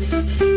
thank you.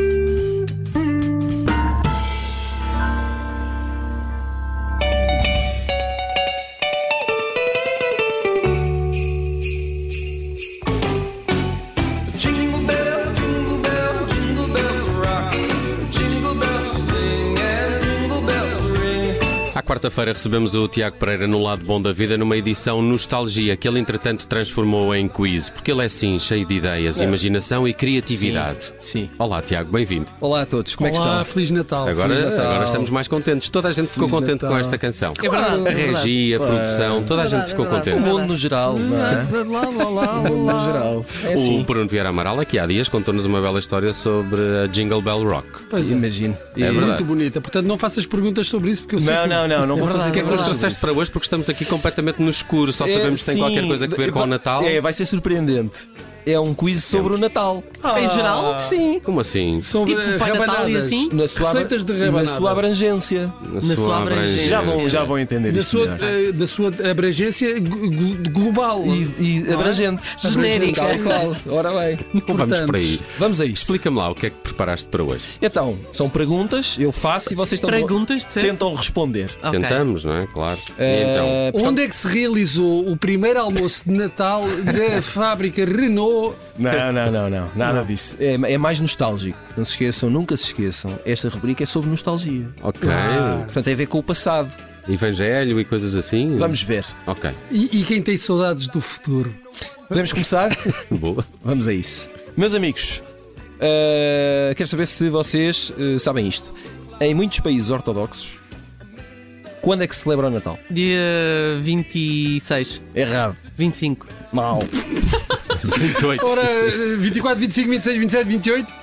Quarta-feira recebemos o Tiago Pereira no Lado Bom da Vida numa edição Nostalgia que ele entretanto transformou em quiz, porque ele é sim cheio de ideias, imaginação e criatividade. Sim. Olá Tiago, bem-vindo. Olá a todos, como é que Olá, estão? Feliz Natal. Agora, Feliz Natal. agora estamos mais contentes. Toda a gente ficou Feliz contente com Natal. esta canção. É verdade, A é verdade. regia, a produção, toda a gente ficou O contente. mundo no geral, não é? O mundo no geral. É O assim. Bruno Vieira Amaral, aqui há dias, contou-nos uma bela história sobre a Jingle Bell Rock. Pois é. Imagino. É verdade. Muito bonita. Portanto, não faças perguntas sobre isso porque eu sei Não, tudo. não, não, não É vou verdade, fazer O que é que nos verdade. trouxeste para hoje? Porque estamos aqui completamente no escuro, só É, sabemos que tem qualquer coisa a ver com o Natal. É, vai ser surpreendente. É um quiz sobre o Natal. Em geral? Sim. Como assim? Sobre Tipo Pai Natal e assim? Na sua, Receitas de na rabanada. sua abrangência. Na, sua abrangência. Já vão, já vão entender Da isso sua, melhor. eh, da sua abrangência glo- glo- global. E, e abrangente. Genérica. Tal qual. Ora bem. Não vamos Portanto, por aí. Vamos a isto. Explica-me lá o que é que preparaste para hoje. Então, são perguntas, eu faço e vocês estão Perguntas, disseste? tentam responder. Ok. Tentamos, não é? Claro. E então? Eh, portanto- Onde é que se realizou o primeiro almoço de Natal da fábrica Renault? Não, não, não, não. Nada disso. É, é mais nostálgico. Não se esqueçam, nunca se esqueçam. Esta rubrica é sobre nostalgia. Ok. Ah. Portanto, tem a ver com o passado. Evangelho e coisas assim? Vamos ver. Ok. E, e quem tem saudades do futuro? Podemos começar? Boa. Vamos a isso. Meus amigos, eh, quero saber se vocês eh, sabem isto. Em muitos países ortodoxos, quando é que se celebra o Natal? Dia 26, Errado. 25. Mal. 28. Ora, eh, 24, 25, 26, 27, 28?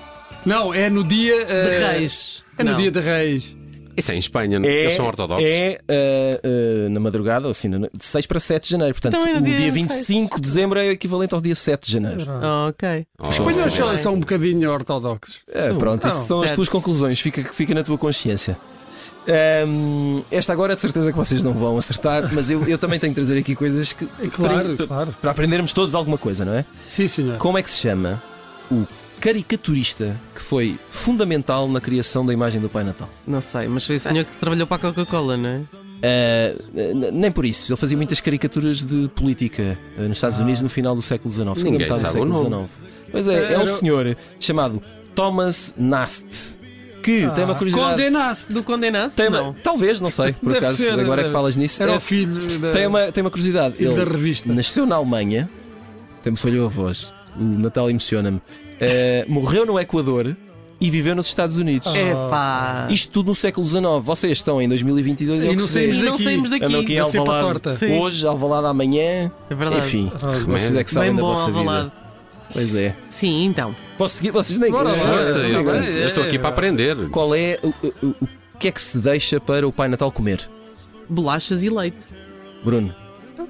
Não, é no dia. De eh, Reis. É no Não. dia de Reis. Isso é em Espanha, não? eles são ortodoxos. É eh, eh, na madrugada, ou assim, na- de 6 para 7 de janeiro. Portanto, Então é no o dia dia dos 25 de dezembro é equivalente ao dia 7 de janeiro. Ah, ok. Oh, Pois eles são, são um bocadinho ortodoxos. É, pronto, são. essas são as Certo. tuas conclusões, fica, fica na tua consciência. Ahm, esta agora é de certeza que vocês não vão acertar, mas eu, eu também tenho que trazer aqui coisas que, Claro, para, claro. para aprendermos todos alguma coisa, não é? Sim, senhor. Como é que se chama o caricaturista que foi fundamental na criação da imagem do Pai Natal? Não sei, mas foi o senhor que trabalhou para a Coca-Cola, não é? Ah, n- nem por isso, ele fazia muitas caricaturas de política ah, nos Estados Unidos no final do século XIX, segunda Ninguém metade do sabe o século nome. XIX. Pois é, é um senhor chamado Thomas Nast que tem uma Ah, curiosidade. Condenasse. Do condenasse? Tem uma- Não. talvez, não sei, por Deve acaso, ser, agora que deve- falas nisso. Era é, o filho da, tem, uma, tem uma curiosidade. filho da Ele revista. nasceu na Alemanha, até me falhou a voz, o Natal emociona-me. Eh, morreu no Equador e viveu nos Estados Unidos. Ah. Epá. Isto tudo no século XIX. Vocês estão em 2022 é E que não saímos. E não daqui. saímos daqui. Andam aqui cepa Alvalade. torta. Sim. Hoje, Alvalade amanhã. É verdade. Enfim, Ah, vocês é que sabem Bem da bom vossa Alvalade. vida. Pois é. Sim, então. Posso seguir? Vocês nem Bora lá. Força, eu, é, eu estou aqui para aprender. Qual é o, o- o- o que é que se deixa para o Pai Natal comer? Bolachas e leite. Bruno.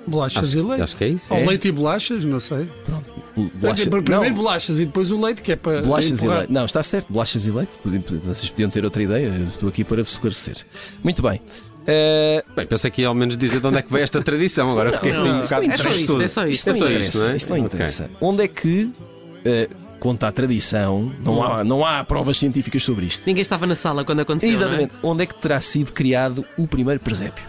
Bolachas Acho, e leite. acho que é isso. Ou É? leite e bolachas, não sei. Bolacha- Primeiro Não. bolachas e depois o leite, que é para. Bolachas e empurrar. leite. Não, está certo, bolachas e leite. Podiam- Vocês podiam ter outra ideia, eu estou aqui para vos esclarecer. Muito bem. Eh, Bem, pensei que ia ao menos dizer de onde é que veio esta tradição. Agora fiquei assim um não, bocado é só isto, é só isto. É só interessa, isto, não é? Isso não Ok. interessa. Onde é que, eh, conta a tradição, não há, não há provas científicas sobre isto. Ninguém estava na sala quando aconteceu. Exatamente. Onde é que terá sido criado o primeiro presépio?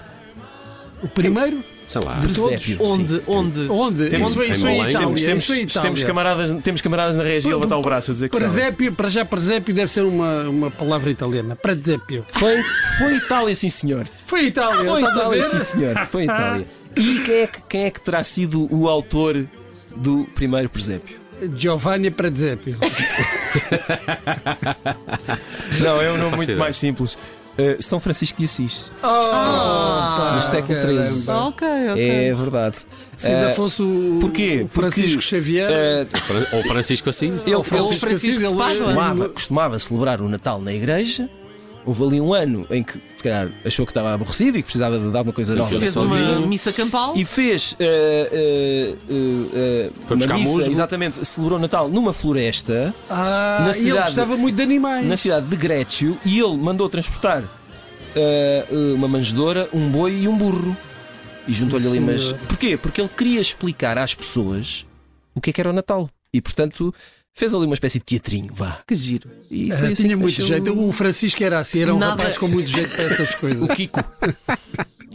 O primeiro? Sei lá. Presépio. Sim. Onde? Onde? Onde? Temos- Isso, isso em. Itália. Temos, temos, isso Itália. temos, camaradas, temos camaradas na região a levantar o braço a dizer que. Presépio, para já presépio deve ser uma, uma palavra italiana. Presépio. Foi, foi Itália, sim senhor. Foi Itália, Foi Itália, sim senhor. Foi Itália. E quem é, que, quem é que terá sido o autor do primeiro presépio? Giovanni Presépio. Não, é um nome muito mais simples. Uh, São Francisco de Assis. Oh, No século. XIII. Ah, ok, ok. É verdade. Se ainda Uh, fosse o porquê? o Francisco Porque, Xavier. uh, Ou Francisco assim. ele, Ou ele Francisco Francisco Assis, ele- costumava, costumava celebrar o Natal na igreja. Houve ali um ano em que, se calhar, achou que estava aborrecido e que precisava de dar uma coisa nova na Fez sua uma vida. missa campal. E fez uh, uh, uh, uh, Foi uma buscar missa, musgo. exatamente, celebrou o Natal numa floresta Ah, na e ele cidade- gostava muito de animais. na cidade de Grécio e ele mandou transportar uh, uma manjedora, um boi e um burro. E juntou-lhe ali umas. Porquê? Porque ele queria explicar às pessoas o que é que era o Natal. E portanto fez ali uma espécie de teatrinho, vá. Que giro. E Ah, foi assim tinha que muito jeito. O Francisco era assim, era um Nada- rapaz com muito jeito para essas coisas. O Kiko.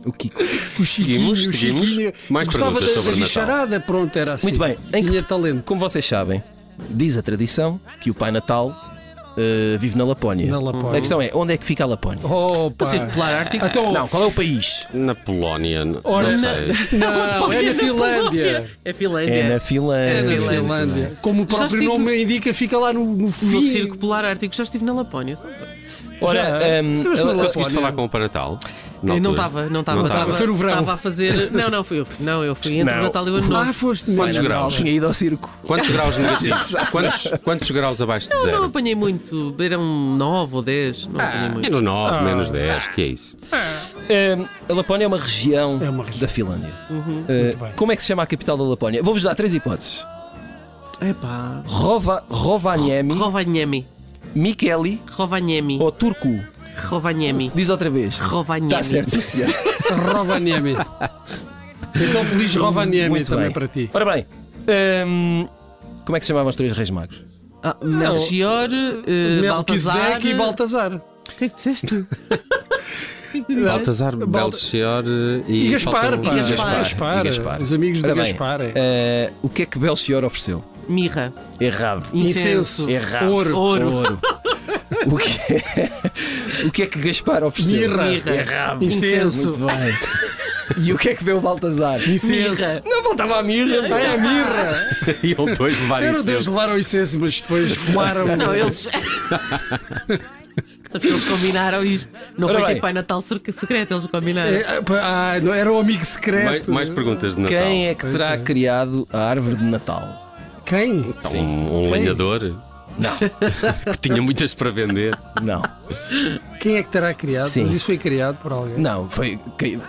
o Kiko. O Chiquinho, Seguimos, o seguimos. Chiquinho. Mais gostava perguntas da, sobre da Natal. bicharada, pronto, era assim. Muito bem. Em que- talento. Como vocês sabem, diz a tradição que o Pai Natal eh, vive na Lapónia. Na Lapónia. A questão é, onde é que fica a Lapónia? Opa. O Círculo Polar Ártico. Então, Não, qual é o país? Na Polónia, Ora, não na- sei. Não, é na Finlândia. É Finlândia. É na É Finlândia. na Finlândia. Finlândia. Como o próprio estive- nome indica, fica lá no, no No fim. Circo Polar Ártico. Já estive na Lapónia. Ora, Já. ehm, Conseguiste falar com o Eu não não estava. Não estava- estava. Foi no verão. Estava a fazer. Não, não, fui eu. Não, eu fui entre Não. o Natal e o Ano Novo. Ah, foste Quantos graus? tinha ido ao circo. Quantos graus negativos? quantos, quantos graus abaixo de Não, não zero? apanhei muito. Eram 9 ou 10. Não apanhei muito. Menos 9, Ah. menos 10, que é isso? Ehm, a Lapónia é uma região, É uma região. da Finlândia. Uhum. Bem. como é que se chama a capital da Lapónia? Vou-vos dar três hipóteses: Epá. Rova, Rovaniemi, Rovaniemi. Mikeli Rovaniemi. ou Turku. Rovaniemi. Diz outra vez. Rovaniemi. Está certo, sim, senhor. Rovaniemi. Então, feliz Rovaniemi Muito também bem. para ti. Ora bem, ehm, como é que se chamavam os três reis magos? Ah, Melchior, eh, Baltazar. Melquisedeque e Baltazar. O que é que disseste? Baltazar, Balta- Belchior eh, e. E Gaspar, falta um- pá. E Gaspar. Gaspar. E Gaspar. Os amigos de Ora bem, Gaspar. é. eh, o que é que Belchior ofereceu? Mirra. Errado. Incenso. Errado. Ouro. Ouro. O que é, o que, é que Gaspar ofereceu? Mirra. Mirra. Errado. Incenso. Muito bem. E o que é que deu Baltazar? Incenso. Mirra. Não faltava a mirra. Ah, é a mirra. Iam dois levar Era Deus incenso. levaram incenso, mas depois fumaram. Não, eles. Sabes que eles combinaram isto. Não Ora foi bem. tipo Pai Natal secre- secreto, eles combinaram. É, pá, ah, não, era o amigo secreto. Mais, mais perguntas de Natal. Quem é que terá criado a árvore de Natal? Quem? Então, um, um Quem? lenhador Não, que tinha muitas para vender. não, Quem é que terá criado? Sim. Mas isso foi criado por alguém. não. Foi. Caiu,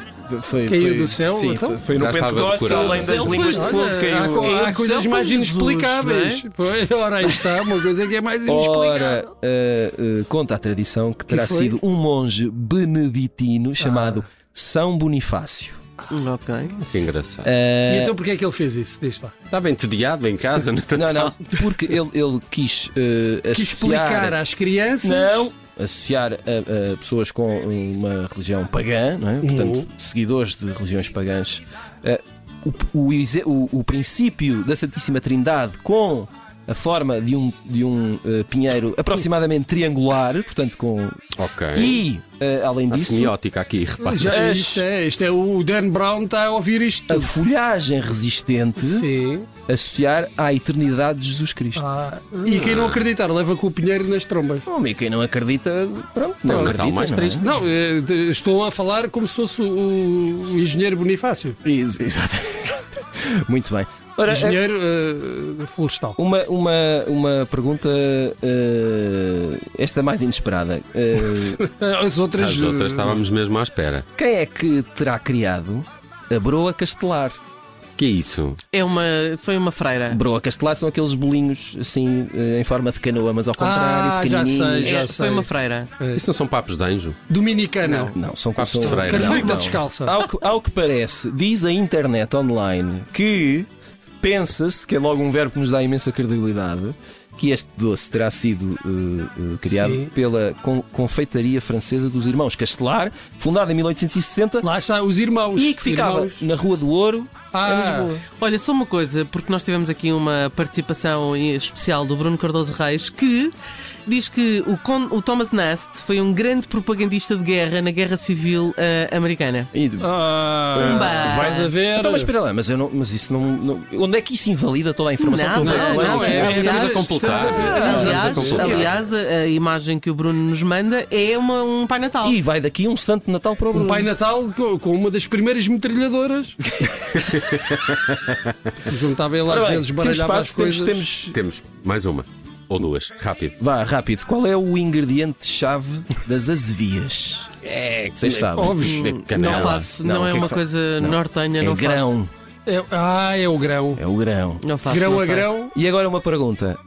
foi, Caiu foi- do céu, Sim, então? foi, foi no Pentecostes, além das Céu línguas foi- de fogo. Olha, Caiu. há, há coisas céu mais inexplicáveis. Pois, ora, aí está, uma coisa que é mais inexplicável. Ora, eh, eh, conta a tradição que terá foi? sido um monge beneditino chamado São Bonifácio. Hum, Ok. Que engraçado. Eh, E então porquê é que ele fez isso? Diz lá. Estava entediado em casa. no não, Natal. não, porque ele, ele quis Quis associar. explicar às crianças. Não, associar a, a pessoas com uma religião pagã, não é? portanto, Uhum. seguidores de religiões pagãs, eh, o, o, o- o princípio da Santíssima Trindade com a forma de um, de um eh, pinheiro aproximadamente triangular, portanto, com. Ok. E, eh, além A disso, semiótica aqui, repara. Já, isto, é, isto é o Dan Brown está a ouvir isto a folhagem resistente Sim. associar à eternidade de Jesus Cristo. Ah, e quem não acreditar leva com o pinheiro nas trombas. Bom, e quem não acredita, pronto, não É um acredita. Mais não é? triste. Não, eh, estou a falar como se fosse o, o engenheiro Bonifácio. Isso, exato. Muito bem. Ora, Engenheiro eh, florestal. Uma, uma, uma pergunta, eh, esta mais inesperada. Eh, As outras. As outras estávamos mesmo à espera. quem é que terá criado a broa castelar? Que é isso? É uma, foi uma freira. Broa castelar são aqueles bolinhos assim em forma de canoa, mas ao contrário, Ah, já sei, já É, sei. foi uma freira. Isso não são papos de anjo? Dominicana. Não, são Papos são- de freira. Carmelita não, não. descalça. Ao que, ao que parece, diz a internet online que pensa-se, que é logo um verbo que nos dá imensa credibilidade, que este doce terá sido eh, eh, criado Sim. pela con- confeitaria francesa dos Irmãos Castelar, fundada em 1860 Lá está, os irmãos. e que ficava Irmãos. na Rua do Ouro, em Ah, Lisboa. Olha, só uma coisa, porque nós tivemos aqui uma participação especial do Bruno Cardoso Reis que diz que o, Con- o Thomas Nast foi um grande propagandista de guerra na Guerra Civil eh, Americana. E- ah, vais a ver. Então, mas espera lá, mas, eu não, mas isso não, não- Onde é que isso invalida toda a informação Não, que eu não, venho não, aqui? é- Estamos a aliás, completar. Aliás, aliás, a, imagem que o Bruno nos manda é uma, um Pai Natal. E vai daqui um Santo Natal para o Um Bruno. Pai Natal com, com uma das primeiras metralhadoras. Juntava ele às vezes, temos baralhava as espaço, temos, coisas. temos, Temos mais uma. Ou duas. Rápido. Vá, rápido. Qual é o ingrediente-chave das azevias? É, vocês sabem. Óbvio. Hum, Canela. Não faço, Não, é que é uma que fa- coisa Não. nortenha, É não grão. É- ah, é o grão. É o grão. Não faço. grão não a sei. grão. E agora uma pergunta.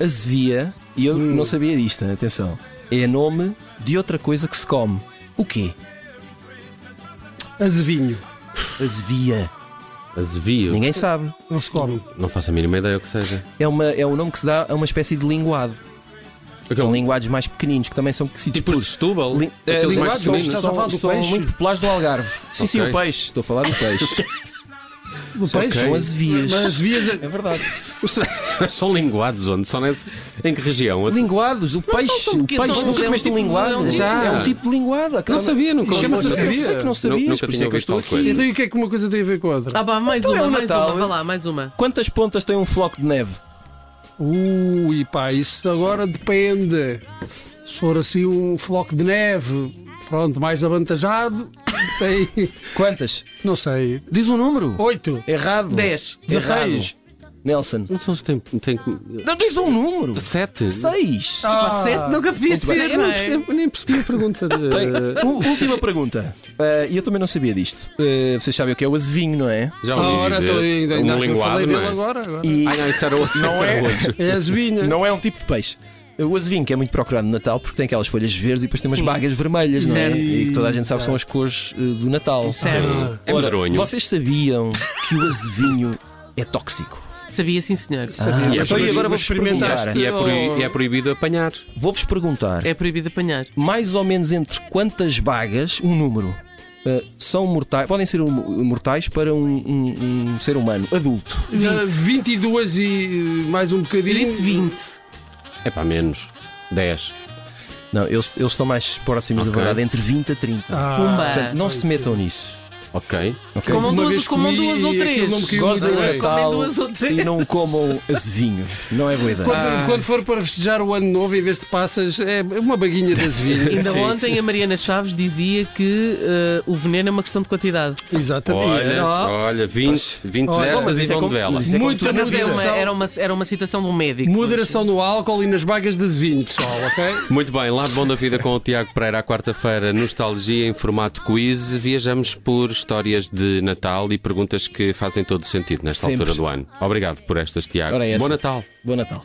A azevia, e eu Hum. não sabia disto, atenção, é nome de outra coisa que se come. O quê? Azevinho. Azevia. Azevio. Ninguém sabe. Não se come. Não faço a mínima ideia o que seja. É, uma, é o nome que se dá a uma espécie de linguado. São linguados mais pequeninos que também são conhecidos Tipo por. de Setúbal? Aqueles eh, mais linguados são, pequeninos. Estás a falar do são peixe? muito populares do Algarve. Sim, sim, Ok. o peixe. Estou a falar do peixe. Do peixe? São azevias. Mas vias. É verdade. São linguados onde? Só nesse... Em que região? Linguados, o peixe. são O peixe, são- nunca é um comeste tipo de- linguado? é um tipo- Já. É um tipo de linguado. Não sabia, nunca Chama-se ouvi Eu falar. sei que não sabias, Nunca por isso tinha é que eu estou aqui. Então e o que é que uma coisa tem a ver com a outra? Ah, pá, mais Então é uma, o mais Natal. uma. Vá lá, mais uma. Quantas pontas tem um floco de neve? Ui, pá, isso agora depende. Se for assim um floco de neve, pronto, mais avantajado, tem. Quantas? Não sei. Diz um número. Oito. Errado. 10. 16. Nelson. Não sei se tem... tem... Não diz um número. Sete? Seis. Pá, sete nunca podia ser, Eu não não é? eu nem percebi a pergunta. De... Tem- última pergunta. Ah, E eu também não sabia disto. Ah, vocês sabem o que é o azevinho, não é? Já ouvi Ora, dizer. estou ainda, um eu linguado, falei não dele é? agora. agora. E Ai não, isso era outro. Não é? outro. É a zevinha. não é um tipo de peixe. O azevinho que é muito procurado no Natal porque tem aquelas folhas verdes e depois tem umas Sim. bagas vermelhas, não é? Certo. E que toda a gente sabe que são as cores eh, do Natal. Certo. É Ora, medronho. vocês sabiam que o azevinho é tóxico? Sabia sim, senhor. Ah, E é então e proibido agora vou-vos experimentaste. perguntar. E é, proi- e é proibido apanhar. Vou-vos perguntar. É proibido apanhar. mais ou menos entre quantas bagas, um número, eh, são mortais, podem ser um- mortais para um, um- um ser humano adulto. Ah, 22 e eh, mais um Eu bocadinho. disse 20. É para menos. Dez. Não, eles, eles estão mais próximos da Ok. verdade, entre 20 a 30. Ah, Pumba. Portanto, não se metam nisso. Ok. ok? Comam Uma duas, vez comam comi duas ou três. Gozem muito o. Natal Comem duas ou três. e não comam azevinho. Não é boa ideia. Quando, quando for para festejar o ano novo, em vez de passas, é uma baguinha das vinhas. Ainda Sim. ontem a Mariana Chaves dizia que eh, o veneno é uma questão de quantidade. Exatamente. Olha, olha, 20, 20 Olha, destas mas e é vão como- de vela. mas isso é na Mas é vida. uma- moderação. era, uma, era uma citação de um médico. Moderação no álcool e nas bagas das vinhas, pessoal, ok? Muito bem, lado bom da vida com o Tiago Pereira à quarta-feira, nostalgia em formato quiz. Viajamos por histórias de Natal e perguntas que fazem todo sentido nesta Sempre. altura do ano. Obrigado por estas, Tiago. É. Bom Natal. Bom Natal.